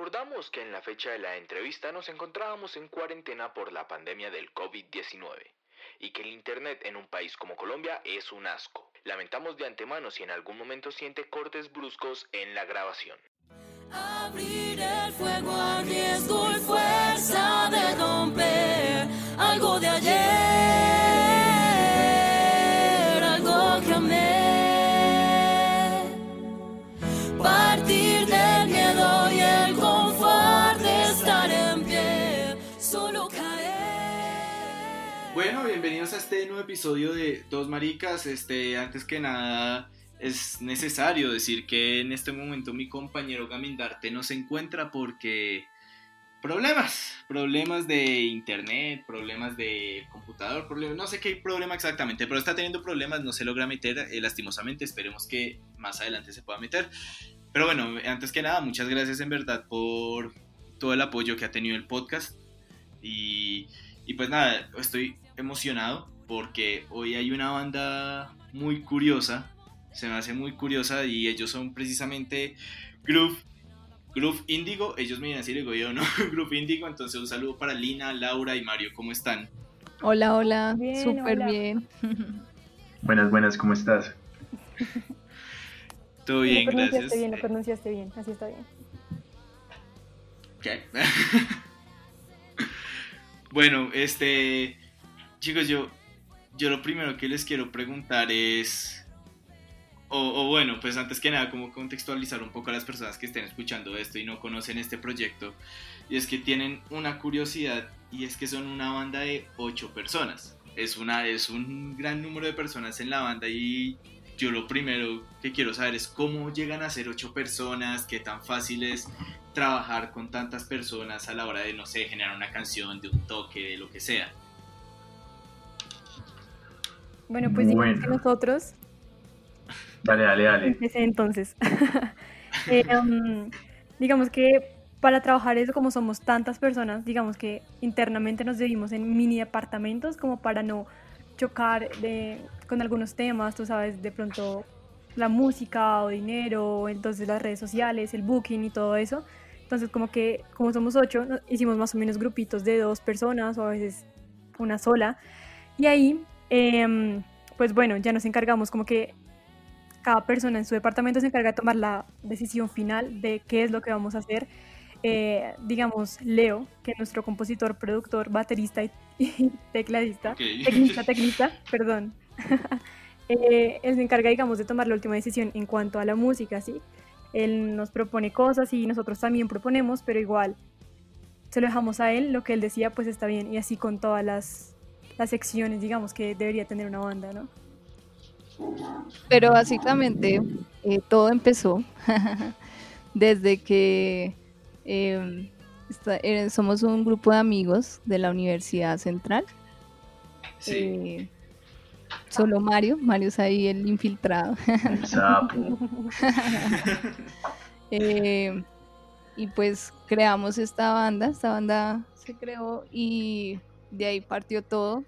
recordamos que en la fecha de la entrevista nos encontrábamos en cuarentena por la pandemia del COVID-19 y que el Internet en un país como Colombia es un asco. Lamentamos de antemano si en algún momento siente cortes bruscos en la grabación. Abrir el fuego a riesgo y fuerza de romper algo de ayer, bienvenidos a este nuevo episodio de Dos Maricas. Este, antes que nada, es necesario decir que en este momento mi compañero Gamindarte no se encuentra porque problemas, problemas de internet, problemas de computador, problemas, no sé qué problema exactamente, pero está teniendo problemas, no se logra meter eh, lastimosamente, esperemos que más adelante se pueda meter. Pero bueno, antes que nada, muchas gracias en verdad por todo el apoyo que ha tenido el podcast y, y pues nada, estoy emocionado porque hoy hay una banda muy curiosa, se me hace muy curiosa y ellos son precisamente Groove, Groove Indigo, ellos me vienen así, digo yo, ¿no? Groove Indigo, entonces un saludo para Lina, Laura y Mario, ¿cómo están? Hola, hola, Bien, súper hola. bien. Buenas, buenas, ¿cómo estás? Todo bien, lo pronunciaste gracias. bien, lo pronunciaste bien, así está bien. ¿Qué? bueno, este, chicos, yo, yo lo primero que les quiero preguntar es, o, bueno, pues antes que nada, como contextualizar un poco a las personas que estén escuchando esto y no conocen este proyecto, y es que tienen una curiosidad y es que son una banda de ocho personas. Es, una, es un gran número de personas en la banda y yo lo primero que quiero saber es cómo llegan a ser ocho personas, qué tan fácil es trabajar con tantas personas a la hora de, no sé, generar una canción, de un toque, de lo que sea. Bueno, pues digamos Bueno. que nosotros, Dale, dale, dale. empecé entonces. Eh, um, digamos que para trabajar eso, como somos tantas personas, digamos que internamente nos dividimos en mini apartamentos como para no chocar de- con algunos temas, tú sabes, de pronto la música o dinero, entonces las redes sociales, el booking y todo eso. Entonces como que como somos ocho, hicimos más o menos grupitos de dos personas o a veces una sola. Y ahí, em, pues bueno, ya nos encargamos como que cada persona en su departamento se encarga de tomar la decisión final de qué es lo que vamos a hacer. Eh, digamos, Leo, que es nuestro compositor, productor, baterista y, y tecladista, Ok. teclista, teclista, perdón. Eh, él se encarga, digamos, de tomar la última decisión en cuanto a la música, ¿sí? Él nos propone cosas y nosotros también proponemos, pero igual se lo dejamos a él, lo que él decía, pues está bien, y así con todas las, las secciones, digamos, que debería tener una banda, ¿no? Pero básicamente eh, todo empezó desde que eh, esta- eh, somos un grupo de amigos de la Universidad Central. Sí. Eh, solo Mario, Mario es ahí el infiltrado. El sapo. Eh, y pues creamos esta banda, esta banda se creó y de ahí partió todo.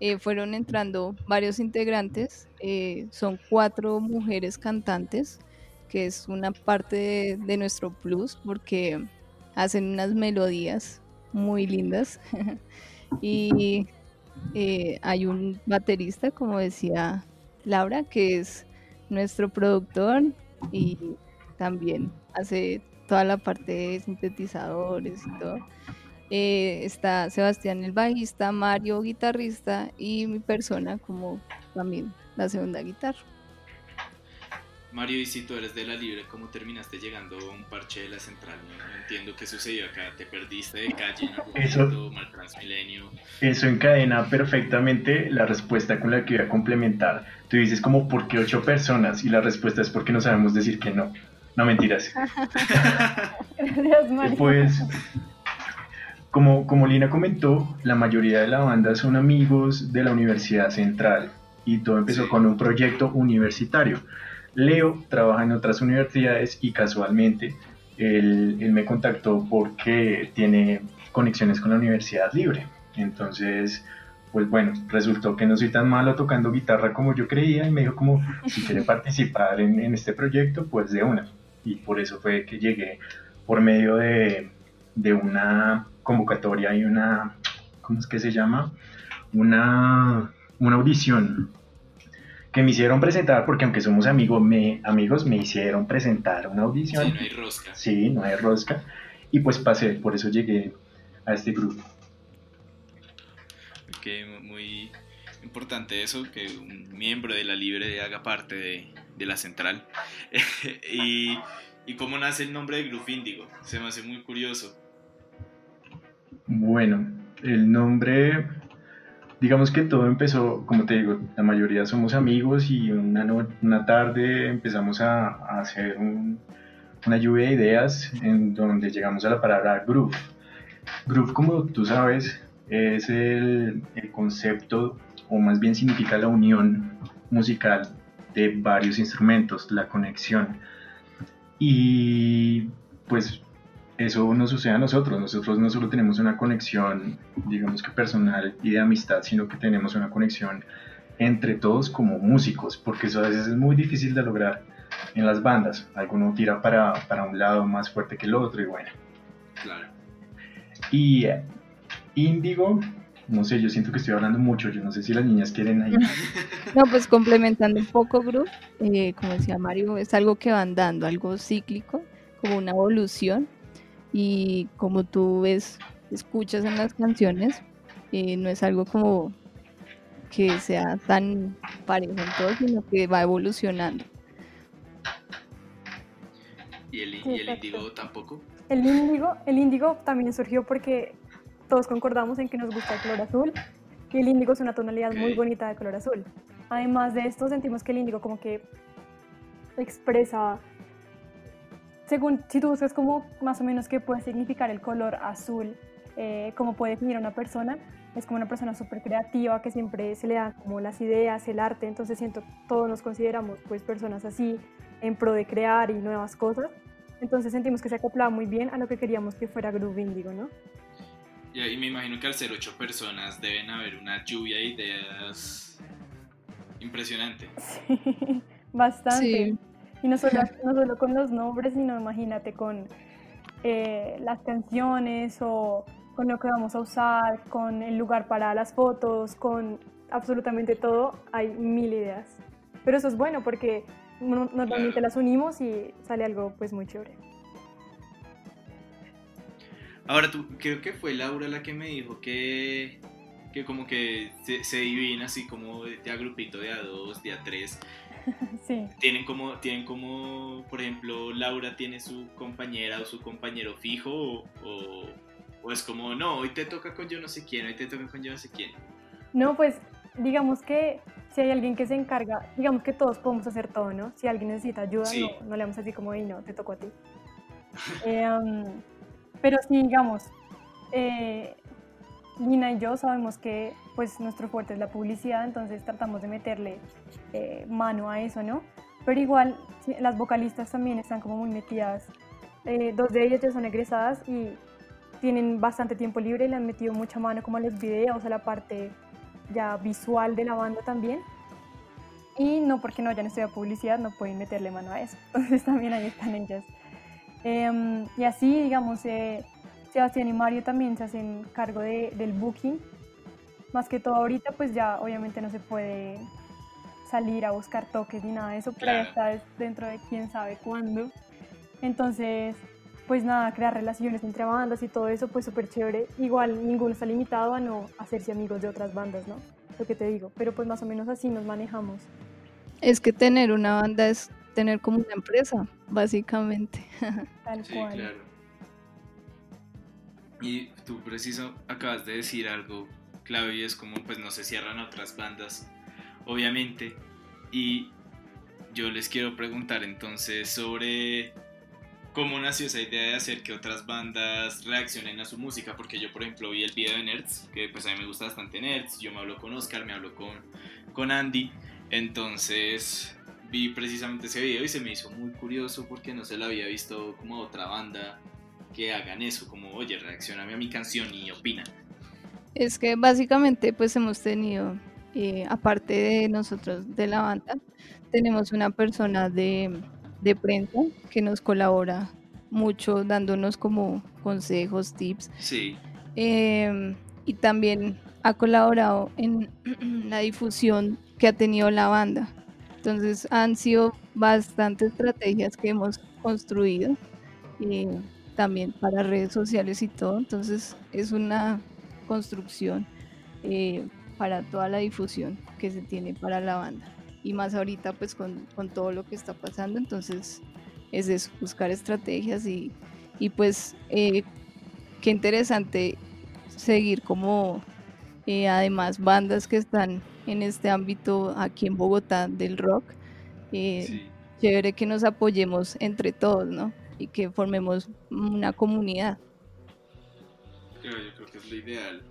Eh, fueron entrando varios integrantes, eh, son cuatro mujeres cantantes, que es una parte de, nuestro plus porque hacen unas melodías muy lindas. y eh, hay un baterista, como decía Laura, que es nuestro productor y también hace toda la parte de sintetizadores y todo. Eh, está Sebastián el bajista, Mario guitarrista y mi persona como también la segunda guitarra. Mario, y si tú eres de la libre, ¿cómo terminaste llegando a un parche de la central? No, no entiendo qué sucedió acá. ¿Te perdiste de calle en algún Eso- momento? ¿Mal Transmilenio? Eso encadena perfectamente la respuesta con la que voy a complementar. Tú dices como, ¿por qué ocho personas? Y la respuesta es porque no sabemos decir que no. No mentiras. Gracias, Mario. Pues, como, como Lina comentó, la mayoría de la banda son amigos de la Universidad Central y todo empezó Sí. con un proyecto universitario. Leo trabaja en otras universidades y casualmente él, él me contactó porque tiene conexiones con la Universidad Libre. Entonces, pues bueno, resultó que no soy tan malo tocando guitarra como yo creía y me dijo como, si quiere participar en, en este proyecto, pues de una. Y por eso fue que llegué por medio de, de una convocatoria y una, ¿cómo es que se llama? Una, una audición que me hicieron presentar, porque aunque somos amigos me, amigos, me hicieron presentar una audición. Sí, no hay rosca. Sí, no hay rosca. Y pues pasé, por eso llegué a este grupo. Ok, muy importante eso, que un miembro de la Libre haga parte de, de la central. y, y cómo nace el nombre de Grupo Índigo, se me hace muy curioso. Bueno, el nombre, digamos que todo empezó, como te digo, la mayoría somos amigos y una, no- una tarde empezamos a, hacer un- una lluvia de ideas en donde llegamos a la palabra groove. Groove, como tú sabes, es el concepto, o más bien significa la unión musical de varios instrumentos, la conexión. Y pues eso nos sucede a nosotros. Nosotros no solo tenemos una conexión, digamos que personal y de amistad, sino que tenemos una conexión entre todos como músicos, porque eso a veces es muy difícil de lograr en las bandas. Alguno tira para, para un lado más fuerte que el otro y bueno. Claro. Y eh, Índigo, no sé, yo siento que estoy hablando mucho, yo no sé si las niñas quieren ahí. No, pues complementando un poco, Group, eh, como decía Mario, es algo que van dando, algo cíclico, como una evolución. Y como tú ves, escuchas en las canciones, eh, no es algo como que sea tan parejo en todo, sino que va evolucionando. ¿Y el, Sí, y el índigo tampoco? El índigo, el índigo también surgió porque todos concordamos en que nos gusta el color azul y el índigo es una tonalidad muy bonita de color azul. Además de esto, sentimos que el índigo como que expresa, según si tú buscas como más o menos qué puede significar el color azul, eh, cómo puede definir a una persona, es como una persona súper creativa que siempre se le dan como las ideas, el arte, entonces siento todos nos consideramos pues personas así en pro de crear y nuevas cosas. Entonces sentimos que se acoplaba muy bien a lo que queríamos que fuera Groove Indigo, ¿no? Y, y me imagino que al ser ocho personas deben haber una lluvia de ideas impresionante. Sí, bastante. Sí. Y no solo, no solo con los nombres, sino imagínate con eh, las canciones o con lo que vamos a usar, con el lugar para las fotos, con absolutamente todo, hay mil ideas. Pero eso es bueno porque no- normalmente las unimos y sale algo pues muy chévere. Ahora, tú, creo que fue Laura la que me dijo que, que como que se, se dividen así como de a grupito de a dos, de a tres. Sí. Tienen como, tienen como, por ejemplo, Laura tiene su compañera o su compañero fijo o, o, o es como, no, hoy te toca con yo no sé quién, hoy te toca con yo no sé quién. No, pues digamos que si hay alguien que se encarga, digamos que todos podemos hacer todo, ¿no? Si alguien necesita ayuda, Sí. no, no le vamos a decir como, y no, te tocó a ti. Eh, um, pero sí, digamos, eh, Lina y yo sabemos que pues nuestro fuerte es la publicidad, entonces tratamos de meterle eh, mano a eso, ¿no? Pero igual las vocalistas también están como muy metidas. Eh, dos de ellas ya son egresadas y tienen bastante tiempo libre y le han metido mucha mano como a los videos, a la parte ya visual de la banda también. Y no porque no hayan estudiado publicidad, no pueden meterle mano a eso. Entonces también ahí están ellas. Em, y así, digamos, eh, Sebastián y Mario también se hacen cargo de- del booking. Más que todo ahorita, pues ya obviamente no se puede salir a buscar toques ni nada de eso, pero ya Claro. está dentro de quién sabe cuándo. Entonces, pues nada, crear relaciones entre bandas y todo eso, pues súper chévere. Igual ninguno está limitado a no hacerse amigos de otras bandas, ¿no? Lo que te digo, pero pues más o menos así nos manejamos. Es que tener una banda es tener como una empresa, básicamente. Tal Sí, cual. claro. Y tú preciso acabas de decir algo clave y es como pues no se cierran otras bandas, obviamente. Y yo les quiero preguntar entonces sobre cómo nació esa idea de hacer que otras bandas reaccionen a su música, porque yo por ejemplo vi el video de Nerds, que pues a mí me gusta bastante Nerds, yo me hablo con Oscar, me hablo con, con Andy, entonces vi precisamente ese video y se me hizo muy curioso porque no se lo había visto como otra banda que hagan eso, como oye, reaccioname a mi canción y opina. Es que básicamente pues hemos tenido, eh, aparte de nosotros de la banda, tenemos una persona de, de prensa que nos colabora mucho dándonos como consejos, tips. Sí. Em, y también ha colaborado en la difusión que ha tenido la banda. Entonces han sido bastantes estrategias que hemos construido eh, también para redes sociales y todo. Entonces es una construcción eh, para toda la difusión que se tiene para la banda. Y más ahorita pues con, con todo lo que está pasando. Entonces es eso, buscar estrategias y, y pues eh, qué interesante seguir como eh, además bandas que están en este ámbito aquí en Bogotá del rock. Sí. Chévere que nos apoyemos entre todos, ¿no? Y que formemos una comunidad. Creo, yo creo que es lo ideal.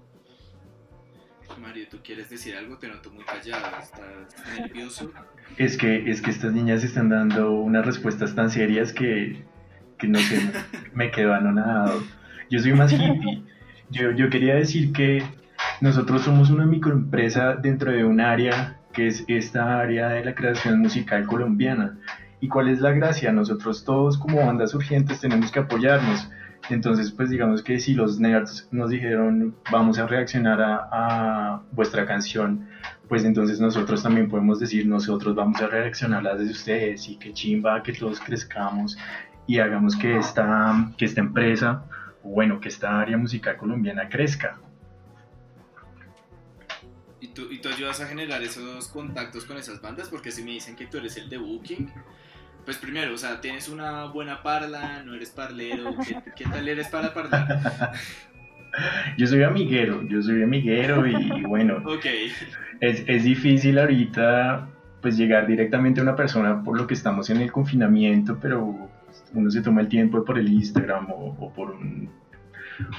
Mario, ¿tú quieres decir algo? Te noto muy callado, estás nervioso. Es que, es que estas niñas están dando unas respuestas tan serias que, que no sé, me quedo anonadado. Yo soy más hippie. Yo, yo quería decir que nosotros somos una microempresa dentro de un área que es esta área de la creación musical colombiana. ¿Y cuál es la gracia? Nosotros todos como bandas urgentes tenemos que apoyarnos. Entonces, pues digamos que si los nerds nos dijeron vamos a reaccionar a, a vuestra canción, pues entonces nosotros también podemos decir nosotros vamos a reaccionar a las de ustedes y que chimba que todos crezcamos y hagamos que esta, que esta empresa, bueno, que esta área musical colombiana crezca. ¿Y tú, ¿Y tú ayudas a generar esos contactos con esas bandas? Porque si me dicen que tú eres el de Booking, pues primero, o sea, tienes una buena parla, no eres parlero, ¿qué, qué tal eres para parlar? Yo soy amiguero, yo soy amiguero y bueno, Ok, es, es difícil ahorita pues llegar directamente a una persona por lo que estamos en el confinamiento, pero uno se toma el tiempo por el Instagram o, o por un,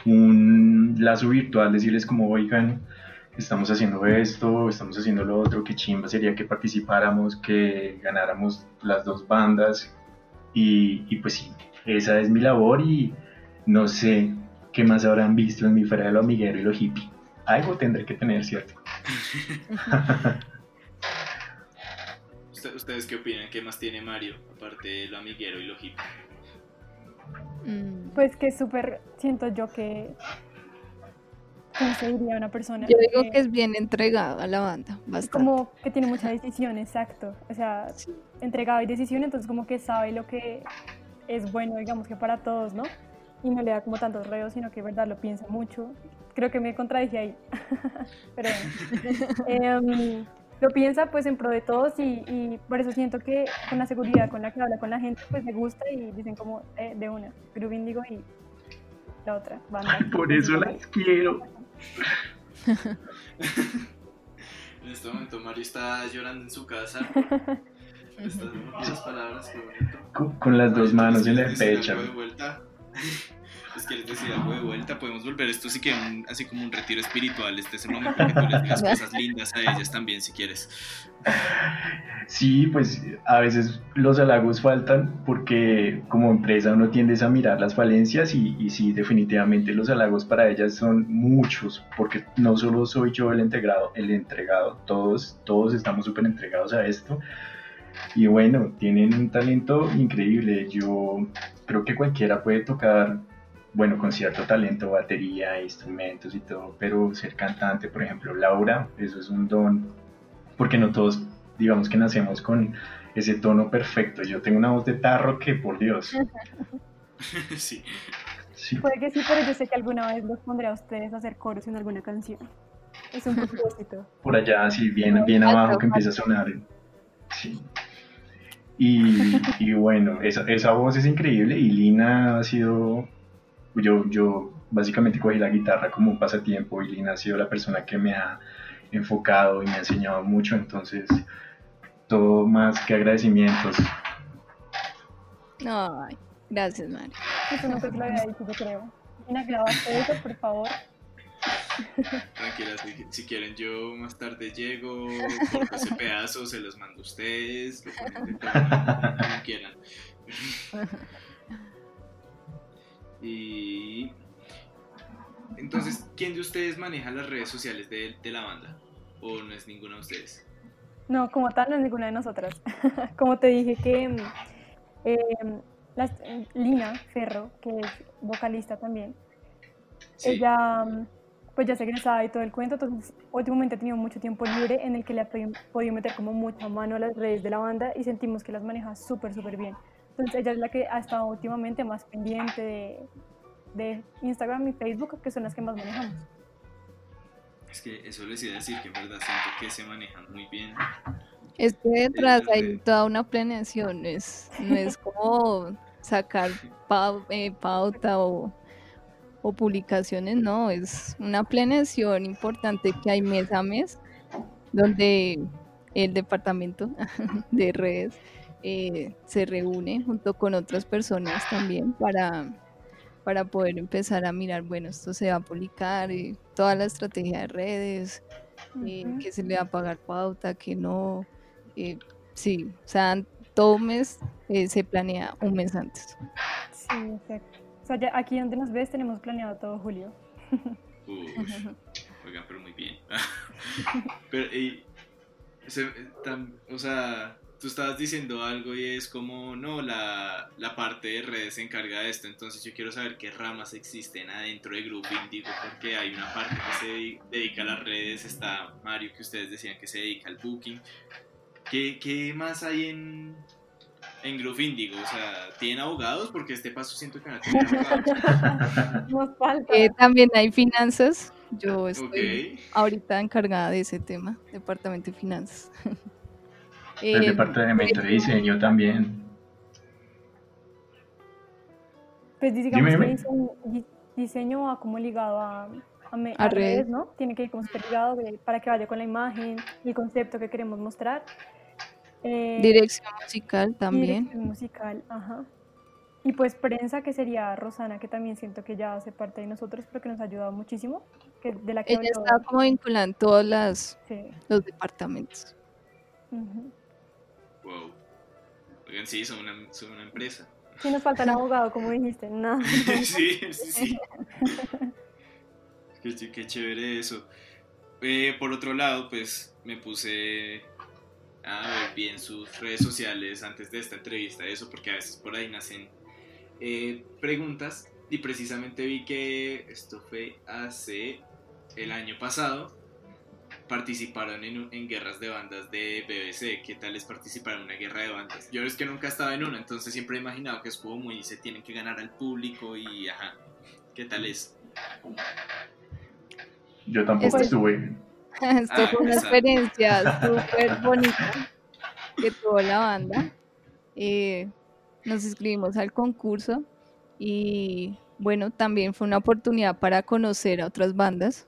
un lazo virtual, decirles como, oigan, estamos haciendo esto, estamos haciendo lo otro, qué chimba sería que participáramos, que ganáramos las dos bandas y, y pues sí, esa es mi labor y no sé qué más habrán visto en mi fuera de lo amiguero y lo hippie. Algo tendré que tener, ¿cierto? ¿Usted- ¿ustedes qué opinan? ¿Qué más tiene Mario? Aparte de lo amiguero y lo hippie. Mm, Pues que súper siento yo que. ¿Cómo se diría una persona? Yo digo que que es bien entregado a la banda, es bastante. como que tiene mucha decisión, exacto. O sea, entregado y decisión, entonces como que sabe lo que es bueno, digamos que para todos, ¿no? Y no le da como tantos reos, sino que verdad lo piensa mucho. Creo que me contradije ahí. Pero bueno. Em, lo piensa pues en pro de todos y, y por eso siento que con la seguridad con la que habla con la gente pues le gusta y dicen como eh, de una, Groove Indigo y la otra banda. Por eso las quiero. En este momento Mario está llorando en su casa. Estas palabras, qué bonito. Con, con las dos manos en ¿les el pecho. de vuelta? ¿Les quieres decir algo de vuelta? Podemos volver esto sí que un- así como un retiro espiritual. Este es el momento que tú les digas cosas lindas a ellas también si quieres. Sí, pues a veces los halagos faltan porque como empresa uno tiende a mirar las falencias y, y sí, definitivamente los halagos para ellas son muchos porque no solo soy yo el entregado, el entregado, todos, todos estamos súper entregados a esto y bueno, tienen un talento increíble. Yo creo que cualquiera puede tocar, bueno, con cierto talento, batería, instrumentos y todo, pero ser cantante, por ejemplo, Laura, eso es un don porque no todos digamos que nacemos con ese tono perfecto. Yo tengo una voz de tarro que, por Dios, sí. sí. Puede que sí, pero yo sé que alguna vez los pondré a ustedes a hacer coros en alguna canción. Es un propósito. por allá, así bien, bien abajo que empieza a sonar. Sí. Y, y bueno, esa, esa voz es increíble y Lina ha sido, yo, yo básicamente cogí la guitarra como un pasatiempo y Lina ha sido la persona que me ha enfocado y me ha enseñado mucho, entonces todo más que agradecimientos. Ay, gracias, Mario. Eso no sé si lo había dicho, yo creo. Ina, grabaste eso, por favor. Tranquilas, si, si quieren yo más tarde llego, corto ese pedazo, se los mando a ustedes, lo ponen de como quieran. Y entonces, ¿quién de ustedes maneja las redes sociales de, de la banda? ¿O no es ninguno de ustedes? No, como tal, no es ninguna de nosotras. como te dije que eh, la, Lina Ferro, que es vocalista también, Sí. ella mm, pues ya se egresaba y todo el cuento, entonces últimamente ha tenido mucho tiempo libre en el que le ha podi- podido meter como mucha mano a las redes de la banda y sentimos que las maneja súper, súper bien. Entonces ella es la que ha estado últimamente más pendiente de, de Instagram y Facebook, que son las que más manejamos. Es que eso les iba a decir que en verdad siento que se manejan muy bien. Es que detrás hay sí. toda una planeación, no es, no es como sacar pau- eh, pauta o, o publicaciones, no, es una planeación importante que hay mes a mes, donde el departamento de redes eh, se reúne junto con otras personas también para, para poder empezar a mirar, bueno, esto se va a publicar, eh, toda la estrategia de redes, eh, que se le va a pagar pauta, que no. eh, sí, o sea, todo mes eh, se planea un mes antes. Sí, exacto. O sea, ya aquí donde nos ves tenemos planeado todo julio. Ush, oigan, pero muy bien. pero, y, se- tam- o sea, tú estabas diciendo algo y es como, no, la, la parte de redes se encarga de esto, entonces yo quiero saber qué ramas existen adentro de Grupo Indigo, porque hay una parte que se dedi- dedica a las redes, está Mario, que ustedes decían que se dedica al booking. ¿Qué, qué más hay en, en Grupo Indigo? O sea, ¿tienen abogados? Porque este paso siento que no tienen abogados. Nos falta. Eh, también hay finanzas. Yo estoy Ok. ahorita encargada de ese tema, departamento de finanzas. El Eh, departamento de diseño también. Pues digamos Dime, que dime. diseño, di- diseño va como ligado a, a, me- A a redes. redes, ¿no? Tiene que ir como súper ligado de- para que vaya con la imagen, el concepto que queremos mostrar. Eh, dirección musical también. dirección musical, ajá. Y pues prensa, que sería Rosana, que también siento que ya hace parte de nosotros, pero que nos ha ayudado muchísimo, que de la que Ella habló- está como vinculada en todos las- sí, los departamentos. ujú. Wow. Oigan, sí, son una, son una empresa. Sí, nos falta el abogado, como dijiste, no. sí, sí, sí. Qué chévere eso. Eh, por otro lado, pues me puse a ver bien sus redes sociales antes de esta entrevista, eso, porque a veces por ahí nacen eh, preguntas y precisamente vi que esto fue hace el año pasado. Participaron en, en guerras de bandas de BBC. ¿Qué tal es participar en una guerra de bandas? Yo es que nunca estaba en una, entonces siempre he imaginado que es como muy se tienen que ganar al público y ajá. ¿Qué tal es? Yo tampoco Pues- estuve. Esto Ah, fue una exacto. experiencia súper bonita que tuvo la banda. Eh, nos inscribimos al concurso y bueno, también fue una oportunidad para conocer a otras bandas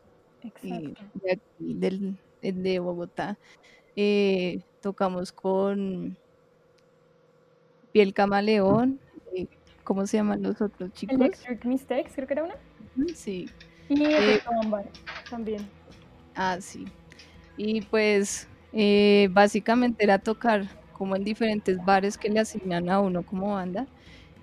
y de aquí, del, el de Bogotá. Eh, tocamos con Piel Camaleón, eh, ¿cómo se llaman los otros chicos? Electric Mistakes, creo que era una. Sí, Y Eh, también. Ah, sí. Y pues eh, básicamente era tocar como en diferentes bares que le asignan a uno como banda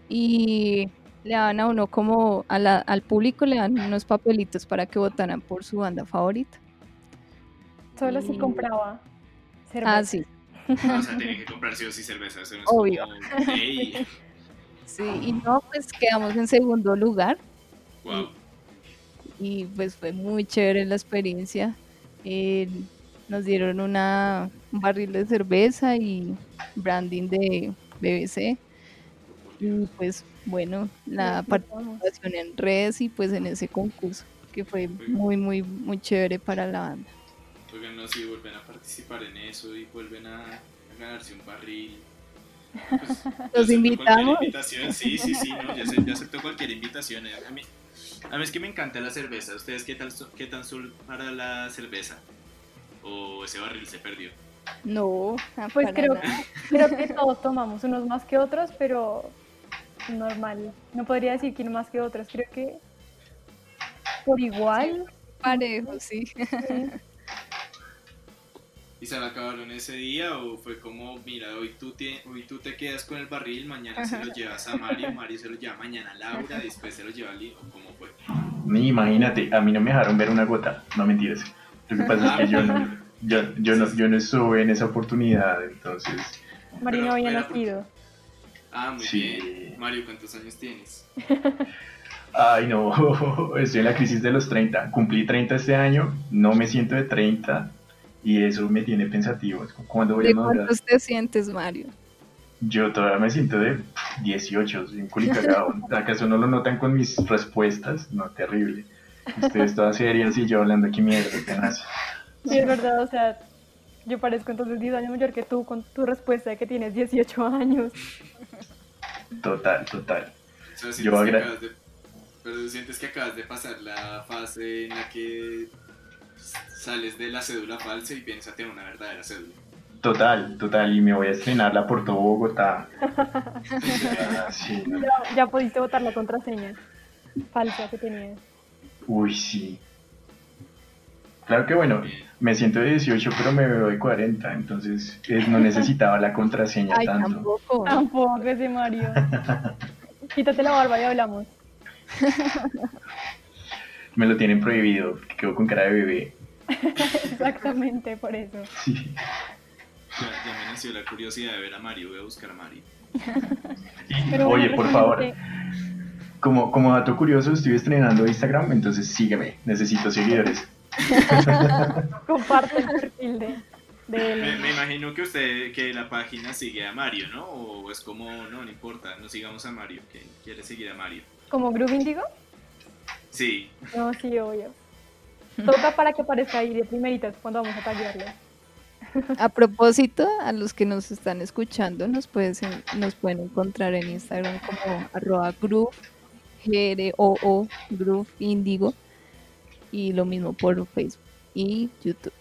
y le dan a uno como a la- al público le dan unos papelitos para que votaran por su banda favorita. Solo si compraba cerveza. Ah, sí. Ah, o sea, tienen que comprar sí o sí cerveza. Eso no es Obvio. como, "Ey, Sí, y no, pues quedamos en segundo lugar wow. y pues fue muy chévere la experiencia. Eh, nos dieron una, un barril de cerveza y branding de BBC. Y pues bueno, la participación en redes y pues en ese concurso, que fue muy, muy, muy chévere para la banda. Oigan, no, si vuelven a participar en eso y vuelven a, a ganarse un barril. pues, cualquier invitamos. invitación. Sí, sí, sí, no, yo, ace- yo acepto cualquier invitación. A mí, a mí es que me encanta la cerveza. ¿Ustedes qué, tal, qué tan son para la cerveza? ¿O ese barril se perdió? No, ah, Pues creo, nada. creo que todos tomamos, unos más que otros, pero normal. No podría decir que uno más que otros. Creo que por igual. parejo, sí. sí. ¿Y se la acabaron ese día o fue como, mira, hoy tú, te, hoy tú te quedas con el barril, mañana se lo llevas a Mario, Mario se lo lleva mañana a Laura, después se lo lleva a Lee, o cómo fue? Ni imagínate, a mí no me dejaron ver una gota, no mentiras. Lo que pasa es que yo no, yo, yo no, yo no estuve en esa oportunidad, entonces Marino Pero había nacido. Ah, muy Sí. bien. Mario, ¿cuántos años tienes? Ay, no, estoy en la crisis de los 30. Cumplí 30 este año, no me siento de 30 y eso me tiene pensativo. ¿Cuándo voy ¿De a madurar? cuántos te sientes, Mario? Yo todavía me siento de 18, soy un culicagado. ¿Acaso no lo notan con mis respuestas? No, terrible. Ustedes todas serias y yo hablando aquí mierda, tenaz. Sí, es verdad, o sea, yo parezco entonces 10 años mayor que tú con tu respuesta de que tienes 18 años. Total, total. O sea, sientes, Yo que agra- acabas de, pero sientes que acabas de pasar la fase en la que sales de la cédula falsa y piensas tener una verdadera cédula. Total, total. Y me voy a estrenarla por todo Bogotá. Sí, no. Ya, ya pudiste votar la contraseña falsa que tenías. Uy, sí. Claro que bueno, me siento de 18, pero me veo de 40, entonces no necesitaba la contraseña Ay, tanto. tampoco. Tampoco ese Mario. Quítate la barba y hablamos. Me lo tienen prohibido, que quedo con cara de bebé. Exactamente por eso. Sí. Ya, ya me nació la curiosidad de ver a Mario. Voy a buscar a Mario. Pero Oye, bueno, por favor, como, como dato curioso, estoy estrenando Instagram, entonces sígueme, necesito seguidores. Comparte el perfil de, de él. Me, me imagino que usted, que la página sigue a Mario, ¿no? O es como, no, no importa, no sigamos a Mario, que quiere seguir a Mario. ¿Como Groove Indigo? Sí, No, sí, obvio. Toca para que aparezca ahí de primeritas cuando vamos a taguearlo. A propósito, a los que nos están escuchando, nos, puedes, nos pueden encontrar en Instagram como arroba groove, G-R-O-O, groove indigo, y lo mismo por Facebook y YouTube.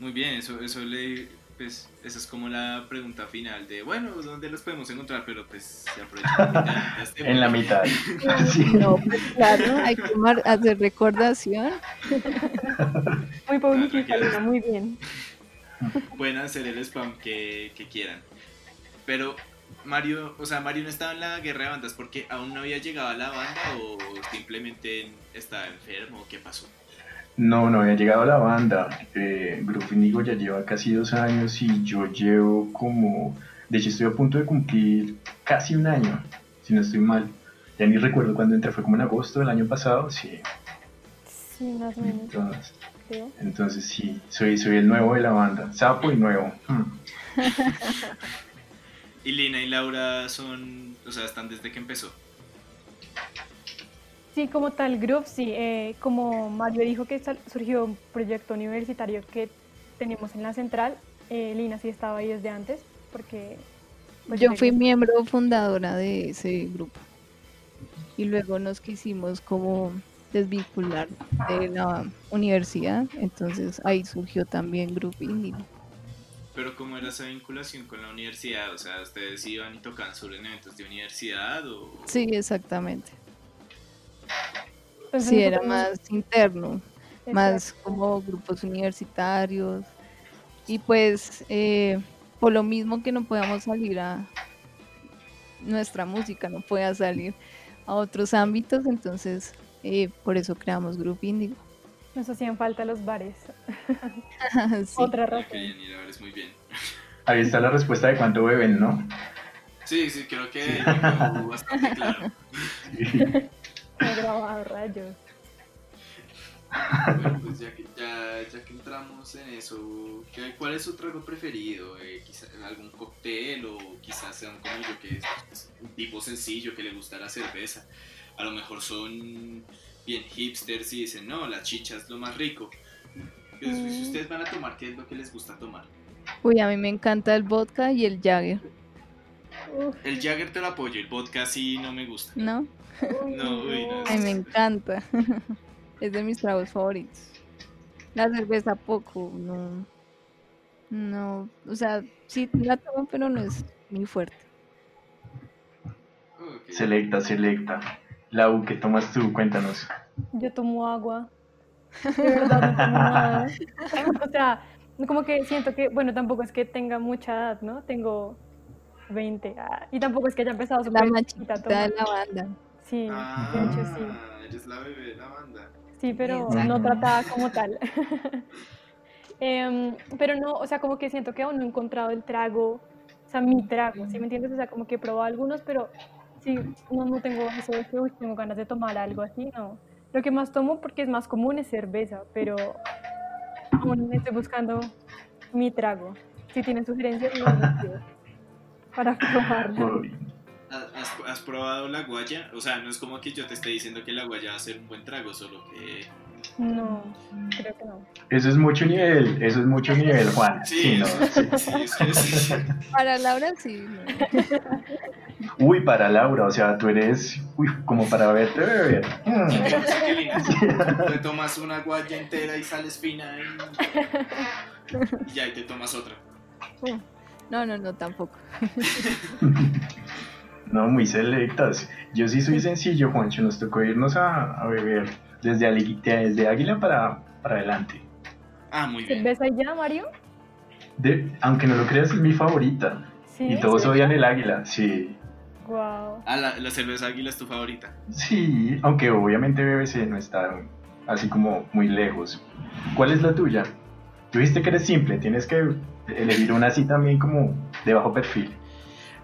muy bien, eso, eso le, pues, esa es como la pregunta final de, bueno, ¿dónde los podemos encontrar? Pero pues se aprovecha este En la mitad. Sí. No, pues claro, hay que hacer recordación. Muy. Lina, muy bien. Pueden hacer el spam que, que quieran. Pero Mario, o sea, Mario no estaba en la guerra de bandas porque aún no había llegado a la banda o simplemente estaba enfermo, ¿qué pasó? No, no había llegado a la banda. Eh, Grupo Indigo ya lleva casi dos años y yo llevo como... De hecho, estoy a punto de cumplir casi un año, si no estoy mal. Ya ni recuerdo cuándo entré, fue como en agosto del año pasado, sí. Sí, más o menos, Entonces, creo. entonces sí, soy, soy el nuevo de la banda. Sapo y nuevo. Hmm. Y Lina y Laura son, o sea, están desde que empezó. Sí, como tal, Groove, sí. eh, como Mario dijo que sal- surgió un proyecto universitario que tenemos en la central, eh, Lina sí estaba ahí desde antes, porque... pues, Yo fui miembro fundadora de ese grupo y luego nos quisimos como desvincular de la universidad, entonces ahí surgió también Grupo Indigo. Pero ¿cómo era esa vinculación con la universidad? O sea, ¿ustedes iban y tocaban sobre eventos de universidad o...? Sí, exactamente. entonces Sí, era más interno, más como grupos universitarios y pues eh, por lo mismo que no podíamos salir a nuestra música, no podía salir a otros ámbitos, entonces eh, por eso creamos Grupo Indigo. Nos hacían falta los bares. Sí. Otra razón. querían ir a ver, es muy bien. Ahí está la respuesta de cuánto beben, ¿no? Sí, sí, creo que quedó bastante claro. Me grabado rayos. Bueno, pues ya que, ya, ya que entramos en eso, ¿qué- ¿cuál es su trago preferido? Eh, quizá algún cóctel o quizás sea un como yo que es, es un tipo sencillo que le gusta la cerveza. A lo mejor son bien hipsters y dicen, no, la chicha es lo más rico. Pero si- si ustedes van a tomar, ¿qué es lo que les gusta tomar? Uy, a mí me encanta el vodka y el Jagger, Uf, El Jagger te lo apoyo, el vodka sí no me gusta. ¿no? No, uy, no. Ay, me encanta. es de mis tragos favoritos. La cerveza poco, no. No, o sea, sí la tomo, pero no es muy fuerte. Selecta, selecta. Lau, ¿qué tomas tú? Cuéntanos. Yo tomo agua. De verdad, no tomo nada. O sea, como que siento que, bueno, tampoco es que tenga mucha edad, ¿no? Tengo 20. ah, y tampoco es que haya empezado La súper más chiquita de la banda. Sí, Ah, de hecho sí. eres la bebé de la banda. Sí, pero no tratada como tal. Em, pero no, o sea, como que siento que aún no he encontrado el trago sea, mi trago, ¿sí me entiendes? O sea, como que he probado algunos, pero sí, no, no tengo eso de que uy, tengo ganas de tomar algo así, no. Lo que más tomo, porque es más común, es cerveza, pero aún estoy buscando mi trago. Si tienen sugerencias, para probarla. Uy, ¿Has, has probado la guaya? O sea, no es como que yo te esté diciendo que la guaya va a ser un buen trago, solo que... No, creo que no. Eso es mucho nivel, eso es mucho nivel, Juan. Sí, no, sí. que sí. Para Laura sí. no. Uy, para Laura, o sea, tú eres, uy, como para verte beber. Te tomas una guaya entera y sales fina y, y ya, y te tomas otra. No, no, no, tampoco. No, muy selectas. Yo sí soy sencillo, Juancho. Nos tocó irnos a, a beber desde, desde Águila para, para adelante. Ah, muy bien. ¿Cerveza y ya, Mario? De, aunque no lo creas, es mi favorita. Sí. Y todos odian el Águila, sí. Wow. Ah, la, la cerveza águila es tu favorita. Sí, aunque obviamente BBC no está así como muy lejos. ¿Cuál es la tuya? Tú dijiste que eres simple, tienes que elegir una así también como de bajo perfil.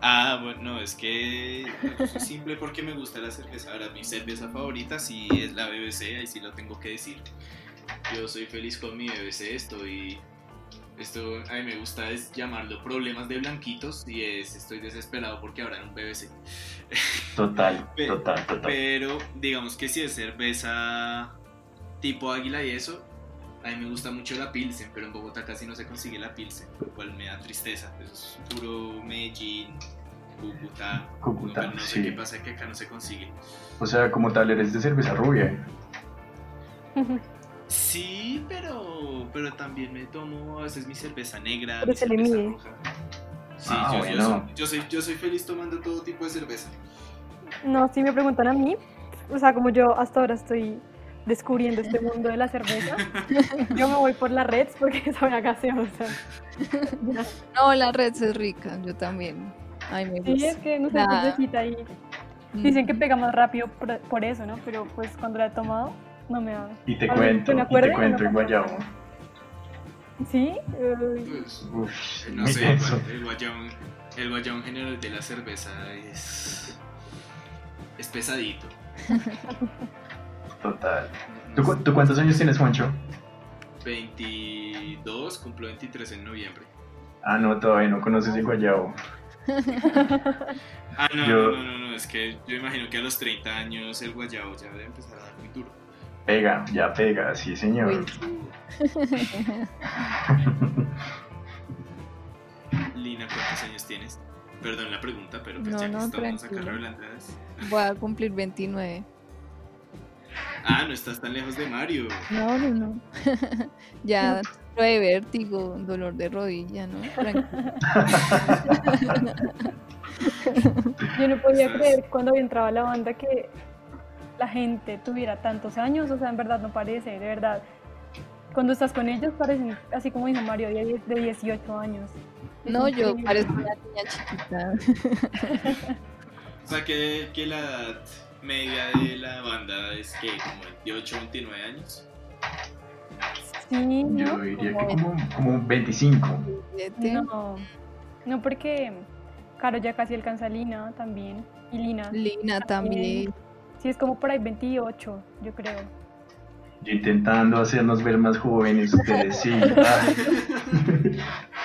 Ah, bueno, no, es que soy simple porque me gusta la cerveza. Ahora, mi cerveza favorita sí es la BBC, ahí sí lo tengo que decir. Yo soy feliz con mi BBC, estoy... Esto a mí me gusta es llamarlo problemas de blanquitos y es estoy desesperado porque abran un BBC. Total, total, total. Pero digamos que si es cerveza tipo águila y eso, a mí me gusta mucho la Pilsen, pero en Bogotá casi no se consigue la Pilsen, lo cual me da tristeza. Eso es puro Medellín, Cúcuta. Cúcuta, pero no sé sí. qué pasa que acá no se consigue. O sea, como tal, eres de cerveza rubia. Sí, pero, pero también me tomo a veces mi cerveza negra, Pero mi se le cerveza mide. roja. Sí, Ah, yo, soy, yo, soy, yo soy feliz tomando todo tipo de cerveza. No, si me preguntan a mí, o sea, como yo hasta ahora estoy descubriendo este mundo de la cerveza, yo me voy por la Reds porque sabe a gaseosa. No, la red es rica, yo también. Ay, me Sí, es gusta. que no sé, necesita ahí. Mm. Dicen que pega más rápido por, por eso, ¿no? Pero pues cuando la he tomado, no me da. Y te A ver, cuento, y te cuento no el me guayabo. ¿Sí? Pues, Uf, no sé, el guayón, el guayón general de la cerveza es, es pesadito. Total. ¿Tú, cu- tú cuántos años tienes, Juancho? 22, cumplo 23 en noviembre. Ah, no, todavía no conoces el guayabo. Ah, no, Yo- no, no, no, no, es que yo imagino que a los 30 años el guayabo ya debe empezar a dar muy duro. Pega, ya pega, sí, señor. Lina, ¿cuántos años tienes? Perdón la pregunta, pero pues No, ya que no, estamos acá tranquilo. revelando. Voy a cumplir 29. Ah, no estás tan lejos de Mario. No, no, no. ya sufro de vértigo, dolor de rodilla, ¿no? Yo no podía ¿Sabes? creer cuando entraba a la banda que la gente tuviera tantos años, o sea, en verdad no parece, de verdad. Cuando estás con ellos parecen, así como dijo Mario, de die- de 18 años. Es No, yo parezco una niña chiquita. O sea, que, que la edad media de la banda es que como 28, 29 años. Sí, ¿no? Yo diría que Como como, como 25. Siete. No, no porque Caro ya casi alcanza a Lina también. Y Lina, Lina también. sí es como por ahí 28, yo creo. Yo intentando hacernos ver más jóvenes, ustedes sí. Ah.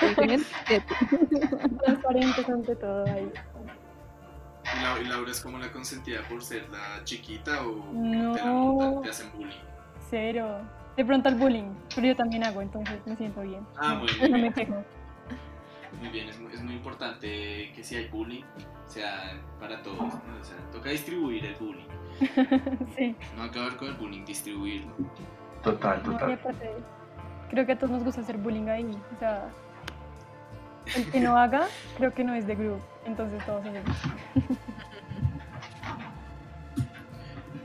Transparentes ante todo ahí. ¿Y Lau- y Laura es como la consentida por ser la chiquita o No. te, la te hacen bullying? Cero. De pronto el bullying, pero yo también hago, entonces me siento bien. Ah, No, muy no me bien. quejo. Muy bien, es muy, es muy importante que si hay bullying, sea para todos. ¿no? O sea, toca distribuir el bullying. sí. No acabar con el bullying, distribuirlo. Total, No, total. aparte, creo que a todos nos gusta hacer bullying ahí. O sea, el que no haga, creo que no es de group. Entonces todos hacemos.